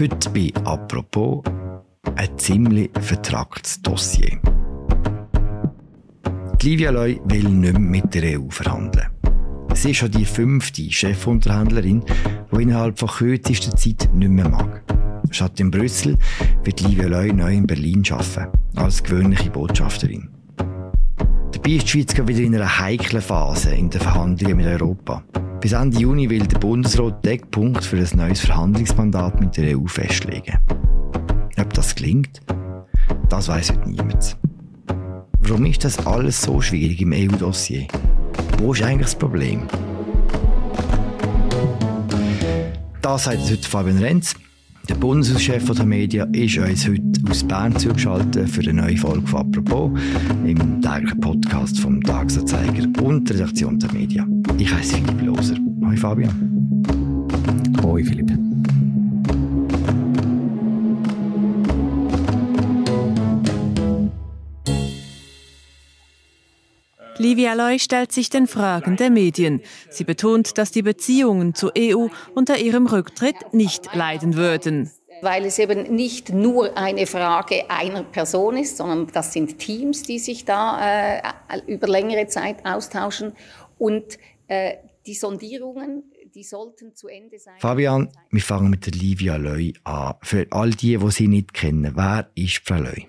Heute bei «Apropos» ein ziemlich vertragtes Dossier. Die Livia Loy will nicht mehr mit der EU verhandeln. Sie ist schon die fünfte Chefunterhändlerin, die innerhalb von kürzester Zeit nicht mehr mag. Statt in Brüssel wird Livia Loy neu in Berlin arbeiten, als gewöhnliche Botschafterin. Dabei ist die Schweiz wieder in einer heiklen Phase in den Verhandlungen mit Europa. Bis Ende Juni will der Bundesrat Deckpunkt für ein neues Verhandlungsmandat mit der EU festlegen. Ob das gelingt, das weiß heute niemand. Warum ist das alles so schwierig im EU-Dossier? Wo ist eigentlich das Problem? Das sagt heute Fabian Renz. Der Bundeshauschef der Medien ist uns heute aus Bern zugeschaltet für eine neue Folge von «Apropos» im täglichen Podcast vom Tagesanzeiger und der Redaktion der Medien. Ich heiße Philipp Loser. Hoi Fabian. Hoi Philipp. Livia Loy stellt sich den Fragen der Medien. Sie betont, dass die Beziehungen zur EU unter ihrem Rücktritt nicht leiden würden. Weil es eben nicht nur eine Frage einer Person ist, sondern das sind Teams, die sich da äh, über längere Zeit austauschen. Und äh, die Sondierungen, die sollten zu Ende sein. Fabian, wir fangen mit der Livia Loy an. Für all die, die sie nicht kennen, wer ist Frau Loy?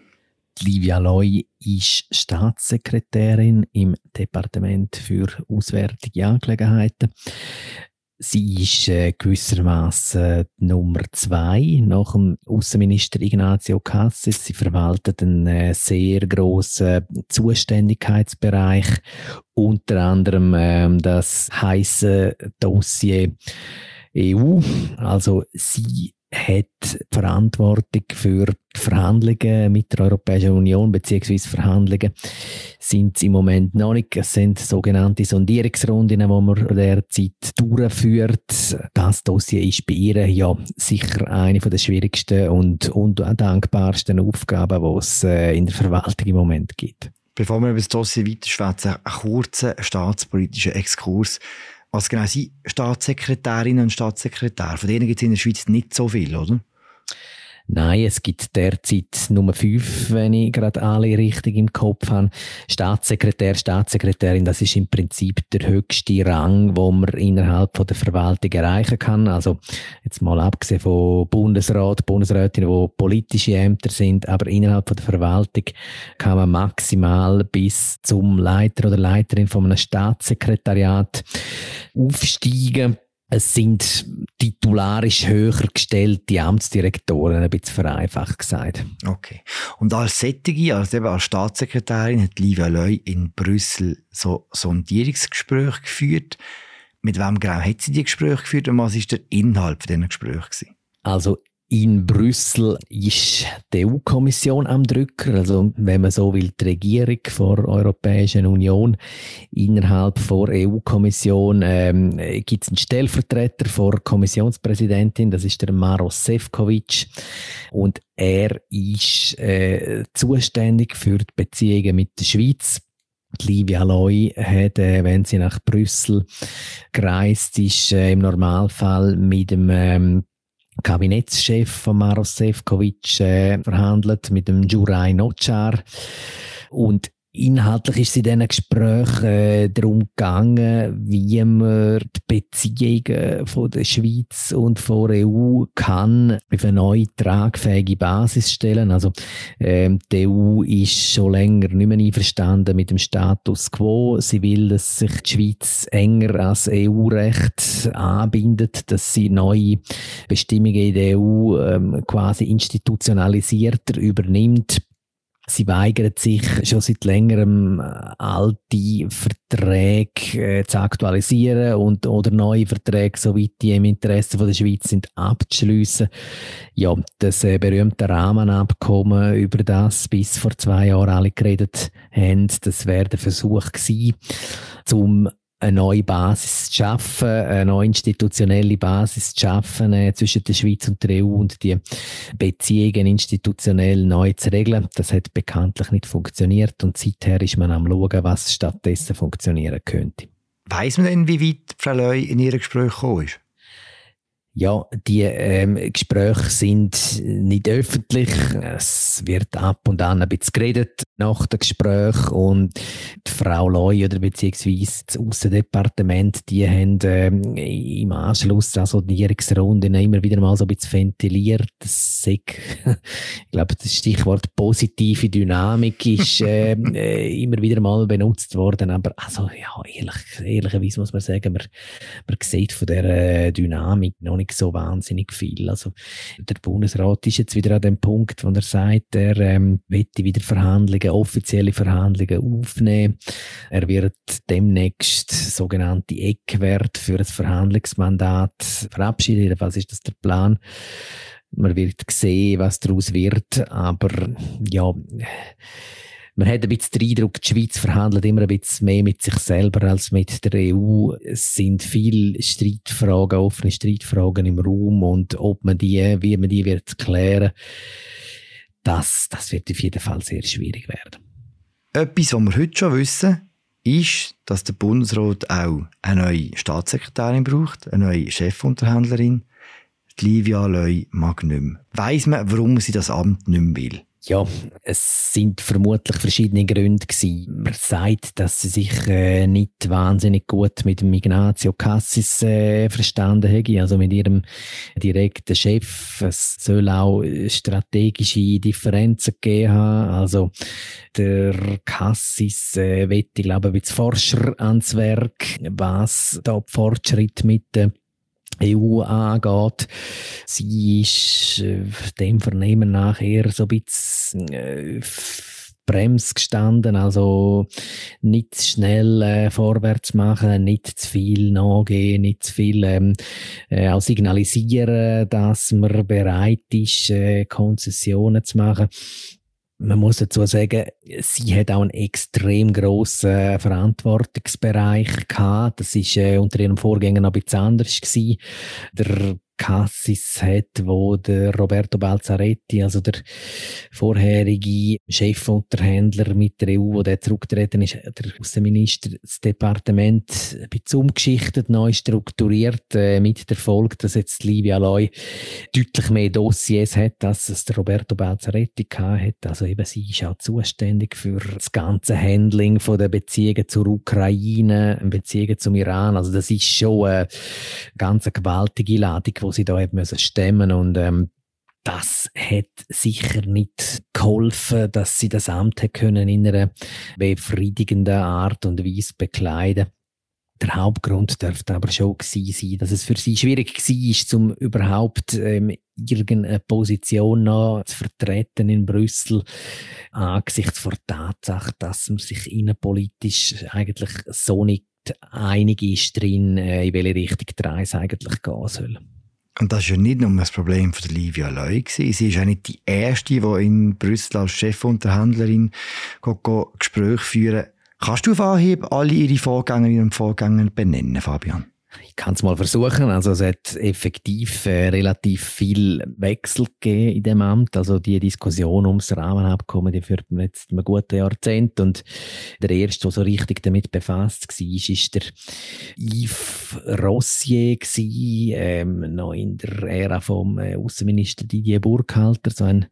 Livia Loy ist Staatssekretärin im Departement für Auswärtige Angelegenheiten. Sie ist äh, gewissermaßen Nummer zwei nach dem Außenminister Ignazio Cassis. Sie verwaltet einen äh, sehr großen Zuständigkeitsbereich, unter anderem äh, das heiße Dossier EU. Also sie hat Verantwortung für die Verhandlungen mit der Europäischen Union beziehungsweise Verhandlungen sind es im Moment noch nicht. Es sind sogenannte Sondierungsrunden, die man derzeit durchführt. Das Dossier ist bei ihr ja sicher eine der schwierigsten und undankbarsten Aufgaben, die es äh, in der Verwaltung im Moment gibt. Bevor wir über das Dossier weiterschwätzen, ein kurzer staatspolitischer Exkurs. Was genau sind Staatssekretärinnen und Staatssekretär? Von denen gibt es in der Schweiz nicht so viel, oder? Nein, es gibt derzeit Nummer fünf, wenn ich gerade alle richtig im Kopf habe. Staatssekretär, Staatssekretärin, das ist im Prinzip der höchste Rang, wo man innerhalb von der Verwaltung erreichen kann. Also jetzt mal abgesehen von Bundesrat, Bundesrätinnen, wo politische Ämter sind, aber innerhalb von der Verwaltung kann man maximal bis zum Leiter oder Leiterin von einem Staatssekretariat aufsteigen. Es sind titularisch höher gestellte Amtsdirektoren, ein bisschen vereinfacht gesagt. Okay. Und als Sättige, als eben als Staatssekretärin, hat Livia Loy in Brüssel so Sondierungsgespräche geführt. Mit wem genau hat sie die Gespräche geführt und was war der Inhalt dieser Gespräche? Also in Brüssel ist die EU-Kommission am Drücker, also wenn man so will, die Regierung der Europäischen Union. Innerhalb der EU-Kommission ähm, gibt es einen Stellvertreter vor Kommissionspräsidentin, das ist der Maros Sefcovic. Und er ist äh, zuständig für die Beziehungen mit der Schweiz. Livia Loy hat, äh, wenn sie nach Brüssel gereist ist, äh, im Normalfall mit dem ähm, Kabinettschef von Maros Sefcovic äh, verhandelt mit dem Juraj Nocar und Inhaltlich ist es in diesen Gesprächen äh, darum gegangen, wie man die Beziehungen von der Schweiz und von der EU kann auf eine neue tragfähige Basis stellen. Also ähm, die EU ist schon länger nicht mehr einverstanden mit dem Status quo. Sie will, dass sich die Schweiz enger als EU-Recht anbindet, dass sie neue Bestimmungen in der EU ähm, quasi institutionalisierter übernimmt Sie weigert sich schon seit längerem äh, alte Verträge äh, zu aktualisieren und oder neue Verträge, soweit die im Interesse von der Schweiz sind, abzuschliessen. Ja, das äh, berühmte Rahmenabkommen, über das bis vor zwei Jahren alle geredet haben, das wäre der Versuch gewesen, zum eine neue Basis zu schaffen, eine neue institutionelle Basis zu schaffen äh, zwischen der Schweiz und der EU und die Beziehungen institutionell neu zu regeln. Das hat bekanntlich nicht funktioniert und seither ist man am schauen, was stattdessen funktionieren könnte. Weiß man denn, wie weit Frau Leu in ihrem Gespräch gekommen ist? Ja, die ähm, Gespräche sind nicht öffentlich. Es wird ab und an ein bisschen geredet nach dem Gespräch und die Frau Leu oder beziehungsweise das Aussendepartement, die haben ähm, im Anschluss an Sondierungsrunden immer wieder mal so ein bisschen ventiliert. Das ich glaube, das Stichwort positive Dynamik ist äh, äh, immer wieder mal benutzt worden, aber also ja, ehrlich, ehrlicherweise muss man sagen, man, man sieht von der Dynamik noch nicht nicht so wahnsinnig viel. Also der Bundesrat ist jetzt wieder an dem Punkt, wo er sagt, er ähm, möchte wieder Verhandlungen, offizielle Verhandlungen aufnehmen. Er wird demnächst sogenannte Eckwerte für das Verhandlungsmandat verabschieden. Jedenfalls ist das der Plan. Man wird sehen, was daraus wird, aber ja, man hat ein bisschen den Eindruck, die Schweiz verhandelt immer ein bisschen mehr mit sich selber als mit der EU. Es sind viele Streitfragen, offene Streitfragen im Raum und ob man die, wie man die wird klären, das, das wird auf jeden Fall sehr schwierig werden. Etwas, was wir heute schon wissen, ist, dass der Bundesrat auch eine neue Staatssekretärin braucht, eine neue Chefunterhändlerin. Die Livia Leu mag nicht mehr. Weiss man, warum sie das Amt nicht mehr will? Ja, es sind vermutlich verschiedene Gründe gewesen. Man sagt, dass sie sich äh, nicht wahnsinnig gut mit dem Ignazio Cassis äh, verstanden hätte, also mit ihrem direkten Chef. Es soll auch strategische Differenzen gegeben haben. Also der Cassis äh, wird, ich glaube, als Forscher ans Werk, was da Fortschritt mit der EU angeht. Sie ist äh, dem Vernehmen nach eher so ein bisschen äh, Brems gestanden, also nicht zu schnell äh, vorwärts machen, nicht zu viel nachgehen, nicht zu viel ähm, äh, auch signalisieren, dass man bereit ist, äh, Konzessionen zu machen man muss dazu sagen, sie hat auch einen extrem grossen Verantwortungsbereich gehabt. Das ist äh, unter ihrem Vorgänger noch ein bisschen anders gewesen. Der Cassis hat, wo der Roberto Balzaretti, also der vorherige Chefunterhändler mit der EU, wo der zurückgetreten ist, der Außenminister, das Departement ein bisschen umgeschichtet, neu strukturiert, äh, mit der Folge, dass jetzt Livia Loy deutlich mehr Dossiers hat, als es der Roberto Balzaretti hat. Also eben sie ist auch zuständig für das ganze Handling von der Beziehungen zur Ukraine, Beziehungen zum Iran. Also das ist schon eine ganz gewaltige Ladung, wo sie da eben stemmen und ähm, das hat sicher nicht geholfen, dass sie das Amt können in einer befriedigenden Art und Weise bekleiden. Der Hauptgrund dürfte aber schon sein, dass es für sie schwierig war, um überhaupt ähm, irgendeine Position noch zu vertreten in Brüssel, angesichts der Tatsache, dass man sich innenpolitisch eigentlich so nicht einig ist drin, äh, in welche Richtung die Reise eigentlich gehen soll. Und das ist ja nicht nur das Problem von Livia Leu. Sie ist ja nicht die Erste, die in Brüssel als Chefunterhändlerin Gespräche führen. Kannst du auf Anhieb alle ihre Vorgängerinnen und Vorgänger benennen, Fabian? Ich kann es mal versuchen. Also es hat effektiv äh, relativ viel Wechsel gegeben in dem Amt. Also die Diskussion ums Rahmenabkommen, die führt man jetzt ein gutes Jahrzehnt. Und der erste, der so richtig damit befasst war, ist der Yves Rossier gewesen, ähm, noch in der Ära vom äh, Außenminister Didier Burkhalter, so ein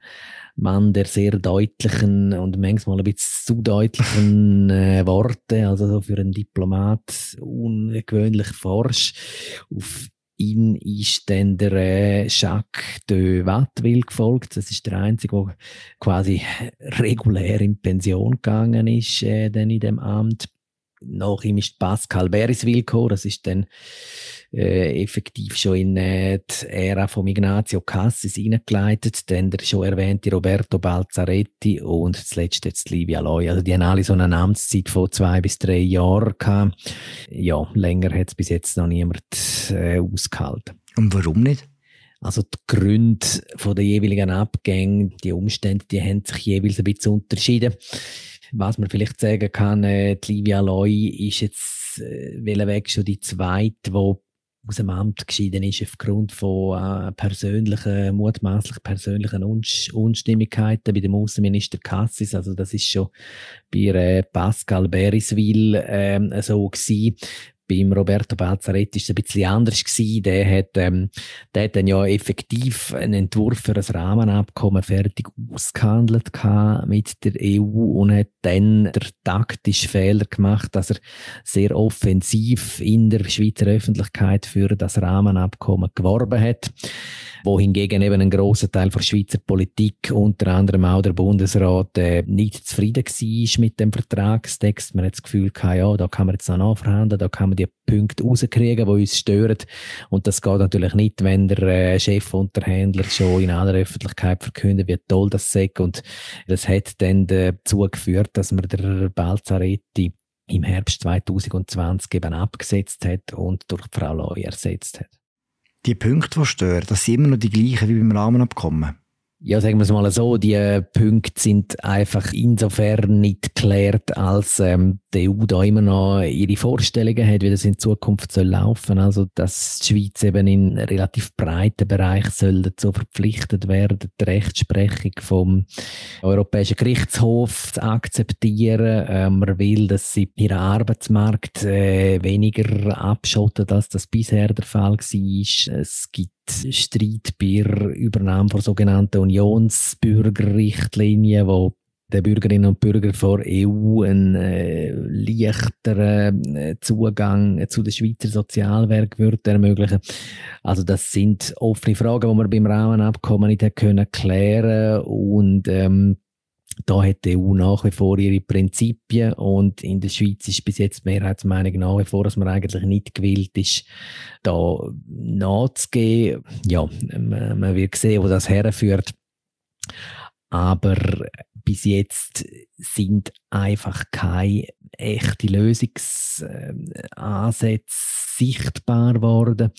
Mann der sehr deutlichen und manchmal ein bisschen zu deutlichen äh, Worte, also so für einen Diplomat ungewöhnlich forsch. Auf ihn ist dann der äh, Jacques de Watteville gefolgt. Das ist der Einzige, der quasi regulär in Pension gegangen ist, äh, dann in dem Amt. Nach ihm ist Pascal Beriswil gekommen. Das ist dann äh, effektiv schon in äh, die Ära von Ignazio Cassis hineingeleitet, dann der schon erwähnte Roberto Balzaretti und zuletzt jetzt Livia Loy. Also die haben alle so eine Amtszeit von zwei bis drei Jahren gehabt. Ja, länger hat es bis jetzt noch niemand äh, ausgehalten. Und warum nicht? Also die Gründe von der jeweiligen Abgänge, die Umstände, die haben sich jeweils ein bisschen unterschieden. Was man vielleicht sagen kann, äh, die Livia Loy ist jetzt äh, Weg schon die zweite, die aus dem Amt geschieden ist aufgrund von äh, persönlichen, mutmaßlich persönlichen Unsch Unstimmigkeiten bei dem Außenminister Cassis. Also das ist schon bei äh, Pascal Beriswil äh, so gewesen. Beim Roberto Balzaretti ist es ein bisschen anders gewesen. Der hat, ähm, der hat dann ja effektiv einen Entwurf für ein Rahmenabkommen fertig ausgehandelt mit der EU und hat dann der taktische Fehler gemacht, dass er sehr offensiv in der Schweizer Öffentlichkeit für das Rahmenabkommen geworben hat wohingegen eben ein großer Teil der Schweizer Politik, unter anderem auch der Bundesrat, äh, nicht zufrieden war mit dem Vertragstext. Man hat das Gefühl gehabt, ja, da kann man jetzt noch nachverhandeln, da kann man die Punkte rauskriegen, die uns stören. Und das geht natürlich nicht, wenn der äh, Chefunterhändler schon in aller Öffentlichkeit verkündet, wie toll das sei. Und das hat dann dazu geführt, dass man der Balzaretti im Herbst 2020 eben abgesetzt hat und durch Frau Loy ersetzt hat die Punkte, die stören, das sind immer noch die gleichen wie beim Rahmenabkommen. Ja, sagen wir es mal so, die äh, Punkte sind einfach insofern nicht geklärt, als ähm, die EU da immer noch ihre Vorstellungen hat, wie das in Zukunft soll laufen. Also, dass die Schweiz eben in relativ breiten Bereich soll dazu verpflichtet werden, die Rechtsprechung vom Europäischen Gerichtshof zu akzeptieren. Äh, man will, dass sie ihren Arbeitsmarkt äh, weniger abschottet, als das bisher der Fall war. Es gibt Streit bei Übernahme von sogenannten Unionsbürgerrichtlinien, wo den Bürgerinnen und Bürgern vor EU einen äh, leichteren äh, Zugang zu den Schweizer Sozialwerk wird ermöglichen. Also das sind offene Fragen, die man beim Rahmenabkommen nicht können klären und ähm, da hat die EU nach wie vor ihre Prinzipien und in der Schweiz ist bis jetzt Mehrheitsmeinung nach wie vor, dass man eigentlich nicht gewillt ist, da nachzugehen. Ja, man, man wird sehen, wo das herführt. Aber bis jetzt sind einfach keine echte Lösungsansätze sichtbar geworden.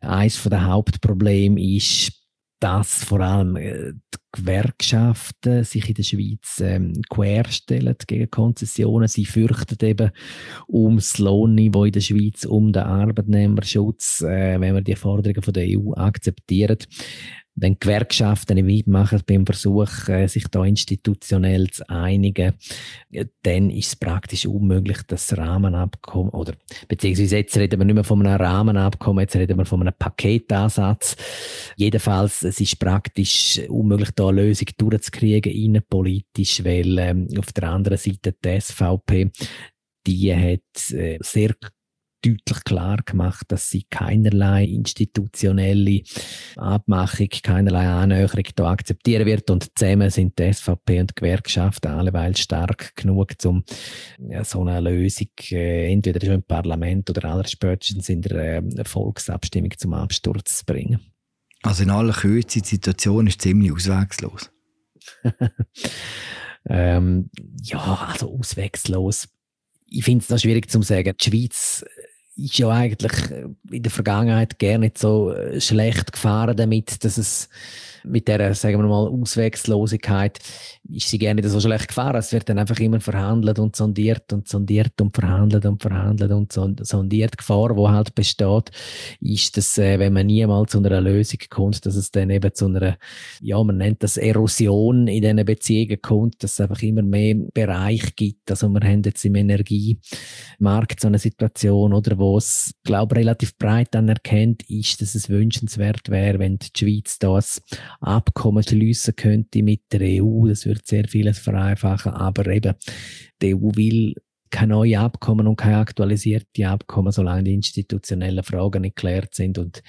Eines der Hauptprobleme ist, dass vor allem äh, die Gewerkschaften sich in der Schweiz ähm, querstellen gegen Konzessionen. Sie fürchten eben ums Lohnniveau in der Schweiz, um den Arbeitnehmerschutz, äh, wenn man die Forderungen von der EU akzeptiert wenn Gewerkschaften nicht mitmachen beim Versuch, äh, sich da institutionell zu einigen, dann ist es praktisch unmöglich, das Rahmenabkommen, oder beziehungsweise jetzt reden wir nicht mehr von einem Rahmenabkommen, jetzt reden wir von einem Paketansatz. Jedenfalls, es ist praktisch unmöglich, da eine Lösung durchzukriegen, innenpolitisch, weil ähm, auf der anderen Seite die SVP die hat äh, sehr deutlich klar gemacht, dass sie keinerlei institutionelle Abmachung, keinerlei Annäherung da akzeptieren wird. Und zusammen sind die SVP und die Gewerkschaften alleweil stark genug, um ja, so eine Lösung äh, entweder schon im Parlament oder allerspätestens in der äh, Volksabstimmung zum Absturz zu bringen. Also in aller Kürze, die Situation ist ziemlich auswegslos. ähm, ja, also auswegslos ich finde es noch schwierig zu sagen. Die Schweiz ist ja eigentlich in der Vergangenheit gar nicht so äh, schlecht gefahren damit, dass es mit der, sagen wir mal, Auswegslosigkeit ist sie gerne nicht so schlecht gefahren. Es wird dann einfach immer verhandelt und sondiert und sondiert und verhandelt und verhandelt und sondiert. Die Gefahr, die halt besteht, ist, dass, äh, wenn man niemals zu einer Lösung kommt, dass es dann eben zu einer, ja, man nennt das Erosion in diesen Beziehungen kommt, dass es einfach immer mehr Bereich gibt. Also wir haben jetzt im Energiemarkt so eine Situation, oder, wo es, glaube relativ breit anerkannt ist, dass es wünschenswert wäre, wenn die Schweiz das Abkommen schließen könnte mit der EU. Das würde sehr vieles vereinfachen. Aber eben, die EU will keine neuen Abkommen und keine aktualisierten Abkommen, solange die institutionellen Fragen nicht geklärt sind. Und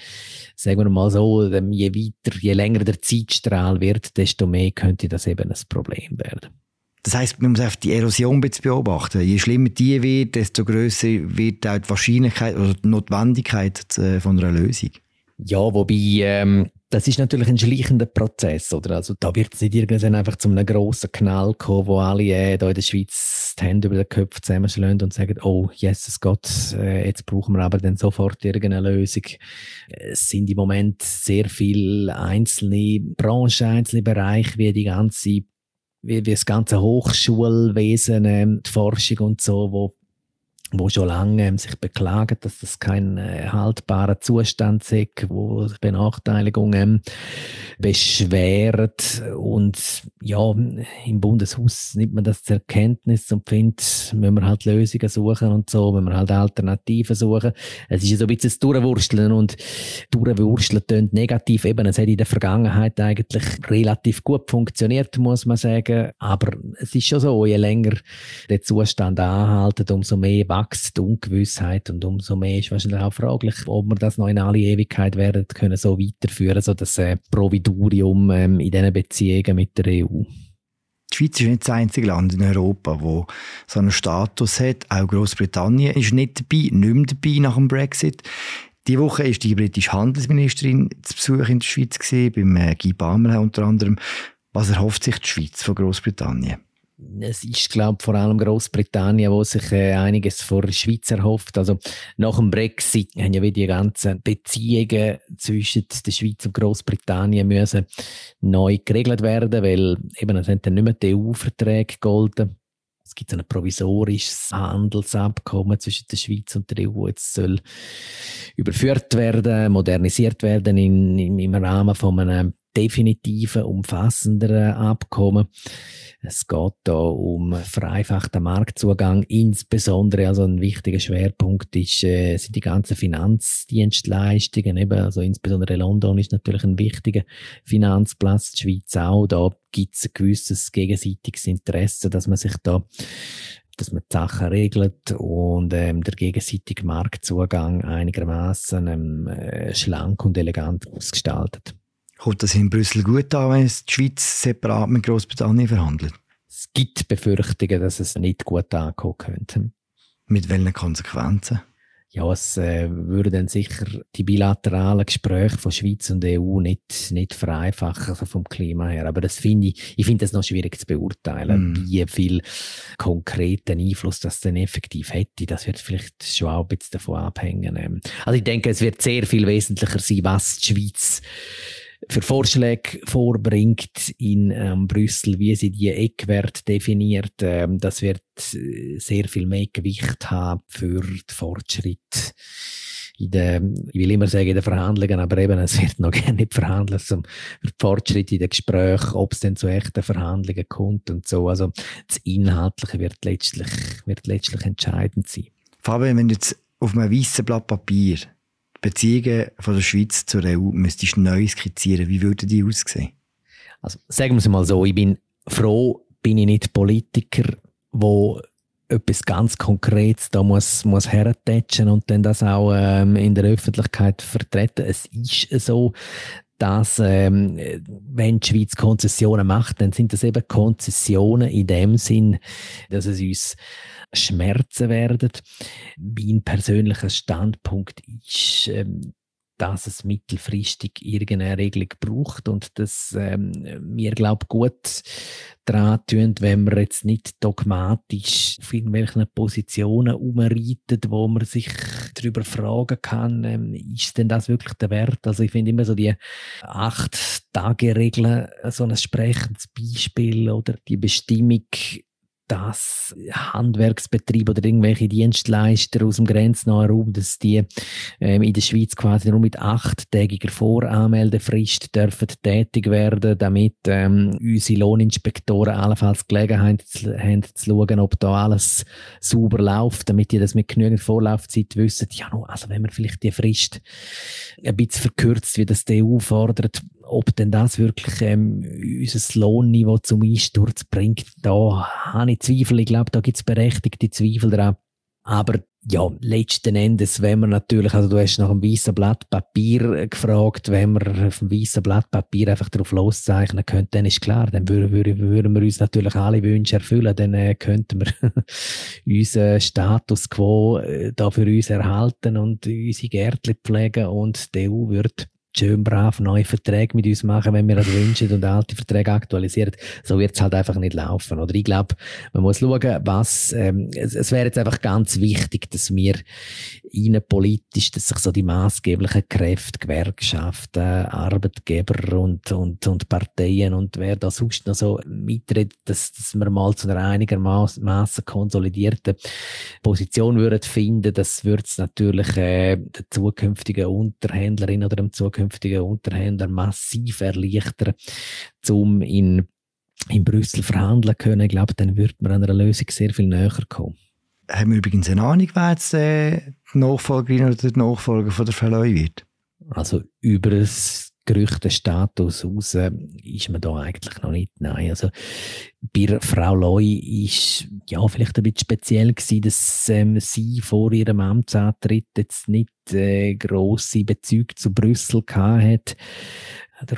sagen wir mal so, je weiter, je länger der Zeitstrahl wird, desto mehr könnte das eben ein Problem werden. Das heißt, man muss einfach die Erosion beobachten. Je schlimmer die wird, desto größer wird auch die Wahrscheinlichkeit oder die Notwendigkeit äh, von einer Lösung. Ja, wobei ähm, das ist natürlich ein schleichender Prozess, oder? Also da wird es nicht irgendwann einfach zu einem grossen Knall kommen, wo alle äh, da in der Schweiz die Hände über den Kopf zusammenschlagen und sagen, oh, Jesus Gott, äh, jetzt brauchen wir aber dann sofort irgendeine Lösung. Es sind im Moment sehr viele einzelne Branchen, einzelne Bereiche, wie die ganze, wie, wie das ganze Hochschulwesen, äh, die Forschung und so, wo wo schon lange ähm, sich beklagen, dass das kein äh, haltbarer Zustand ist, wo Benachteiligungen ähm, beschweren und ja, im Bundeshaus nimmt man das zur Erkenntnis und findet, müssen wir halt Lösungen suchen und so, wenn wir halt Alternativen suchen. Es ist so ein bisschen das Durchwursteln und Durchwursteln tönt negativ, eben, es hat in der Vergangenheit eigentlich relativ gut funktioniert, muss man sagen, aber es ist schon so, je länger der Zustand anhaltet, umso mehr wächst die Ungewissheit und umso mehr ist wahrscheinlich auch fraglich, ob wir das noch in alle Ewigkeit werden können so weiterführen, so das äh, Providurium ähm, in diesen Beziehungen mit der EU. Die Schweiz ist nicht das einzige Land in Europa, wo so einen Status hat. Auch Großbritannien ist nicht dabei, nicht mehr dabei nach dem Brexit. Die Woche ist die britische Handelsministerin zu Besuch in der Schweiz gewesen, beim äh, Guy Parmelin unter anderem. Was erhofft sich die Schweiz von Großbritannien? Es ist, glaube ich, vor allem Großbritannien, wo sich äh, einiges vor der Schweiz erhofft. Also nach dem Brexit haben ja die ganzen Beziehungen zwischen der Schweiz und Großbritannien müssen neu geregelt werden, weil eben es haben dann nicht mehr die EU-Verträge gegolten. Es gibt ein provisorisches Handelsabkommen zwischen der Schweiz und der EU, das soll überführt werden, modernisiert werden in, in, im Rahmen von einem definitiven, umfassenderen Abkommen. Es geht da um vereinfachten Marktzugang. Insbesondere, also ein wichtiger Schwerpunkt ist, äh, sind die ganzen Finanzdienstleistungen. Eben, also insbesondere London ist natürlich ein wichtiger Finanzplatz, die Schweiz auch. Da gibt es ein gewisses gegenseitiges Interesse, dass man sich da dass man die Sachen regelt und ähm, der gegenseitige Marktzugang einigermaßen ähm, äh, schlank und elegant ausgestaltet. Kommt das in Brüssel gut an, wenn es die Schweiz separat mit Großbritannien verhandelt? Es gibt Befürchtungen, dass es nicht gut ankommen könnte. Mit welchen Konsequenzen? Ja, es äh, würde dann sicher die bilateralen Gespräche von Schweiz und EU nicht, nicht vereinfachen, also vom Klima her. Aber das finde ich, ich finde das noch schwierig zu beurteilen, mm. wie viel konkreten Einfluss das denn effektiv hätte. Das wird vielleicht schon auch ein bisschen davon abhängen. Ähm. Also ich denke, es wird sehr viel wesentlicher sein, was die Schweiz für Vorschläge vorbringt in ähm, Brüssel, wie sie die Eckwerte definiert. Ähm, das wird äh, sehr viel mehr Gewicht haben für den Fortschritt in den, ich will immer sagen in den Verhandlungen, aber eben, es wird noch gerne nicht verhandelt, zum Fortschritt in den Gesprächen, ob es denn zu echten Verhandlungen kommt und so. Also das Inhaltliche wird letztlich, wird letztlich entscheidend sein. Fabian, wenn du jetzt auf einem weißen Blatt Papier Beziehungen von der Schweiz zur EU müsstest du neu skizzieren. Wie würden die aussehen? Also, sagen wir es mal so, ich bin froh, bin ich nicht Politiker, wo etwas ganz Konkretes da muss, muss und dann das auch ähm, in der Öffentlichkeit vertreten. Es ist so, dass ähm, wenn die Schweiz Konzessionen macht, dann sind das eben Konzessionen in dem Sinn, dass es uns Schmerzen werden. Mein persönlicher Standpunkt ist, ähm, dass es mittelfristig irgendeine Regelung braucht und dass ähm, wir, glaube gut daran tun, wenn wir jetzt nicht dogmatisch auf irgendwelchen Positionen umreiten, wo man sich darüber fragen kann, ähm, ist denn das wirklich der Wert? Also ich finde immer so die Acht-Tage-Regel so ein sprechendes Beispiel oder die Bestimmung, dass Handwerksbetrieb oder irgendwelche Dienstleister aus dem grenznahen Raum, dass die ähm, in der Schweiz quasi nur mit achttägiger Voranmeldefrist dürfen tätig werden, damit ähm, unsere Lohninspektoren allenfalls Gelegenheit haben zu schauen, ob da alles sauber läuft, damit die das mit genügend Vorlaufzeit wissen. Ja, no, also wenn man vielleicht die Frist ein bisschen verkürzt, wie das die EU fordert, ob denn das wirklich ähm, unser Lohnniveau zum Einsturz bringt, da habe ich Zweifel. Ich glaube, da gibt es berechtigte Zweifel daran. Aber ja, letzten Endes, wenn man natürlich, also du hast nach einem weißen Blatt Papier gefragt, wenn wir auf einem weißen Blatt Papier einfach drauf loszeichnen könnten, dann ist klar, dann würden, würden, würden wir uns natürlich alle Wünsche erfüllen, dann äh, könnten wir unseren Status quo äh, da für uns erhalten und unsere Gärtchen pflegen und die EU würde schön brav neue Verträge mit uns machen, wenn wir das wünschen und alte Verträge aktualisieren. So wird es halt einfach nicht laufen. Oder ich glaube, man muss schauen, was, ähm, es, es wäre jetzt einfach ganz wichtig, dass wir innenpolitisch, dass sich so die maßgeblichen Kräfte, Gewerkschaften, Arbeitgeber und, und, und Parteien und wer da sonst noch so mitredet, dass, dass wir mal zu einer einigermaßen konsolidierten Position würden finden, das würde es natürlich äh, der zukünftigen Unterhändlerin oder dem zukünftigen Unterhändler massiv erleichtern, um in, in Brüssel verhandeln können. Ich glaube, dann würde man an einer Lösung sehr viel näher kommen haben wir übrigens eine Ahnung, wer jetzt äh, die Nachfolgerin oder der Nachfolger von der Verleih wird? Also über das Gerüchtestatus raus ist man da eigentlich noch nicht. Nein, also bei Frau Loy ist ja vielleicht ein bisschen speziell gewesen, dass ähm, sie vor ihrem Amtsantritt jetzt nicht äh, grosse Bezüge zu Brüssel gehabt hat.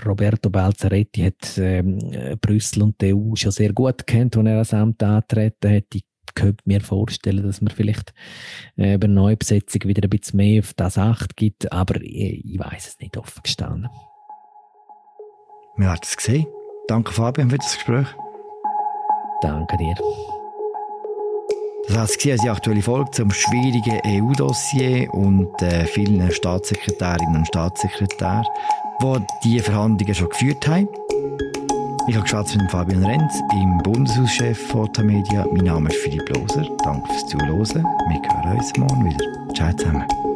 Roberto Balzaretti hat ähm, Brüssel und die EU schon sehr gut kennt, als er das Amt antreten hat. Ich könnte mir vorstellen, dass man vielleicht äh, über Neubesetzung wieder ein bisschen mehr auf das Acht gibt, aber ich, ich weiß es nicht offen gestanden. Wir haben es gesehen. Danke Fabian für das Gespräch. Danke dir. Das war die aktuelle Folge zum schwierigen EU-Dossier und äh, vielen Staatssekretärinnen und Staatssekretären, die diese Verhandlungen schon geführt haben. Ich habe geschwätzt mit Fabian Renz, im Bundeshauschef von Media. Mein Name ist Philipp Loser. Danke fürs Zuhören. Wir hören uns morgen wieder. Ciao zusammen.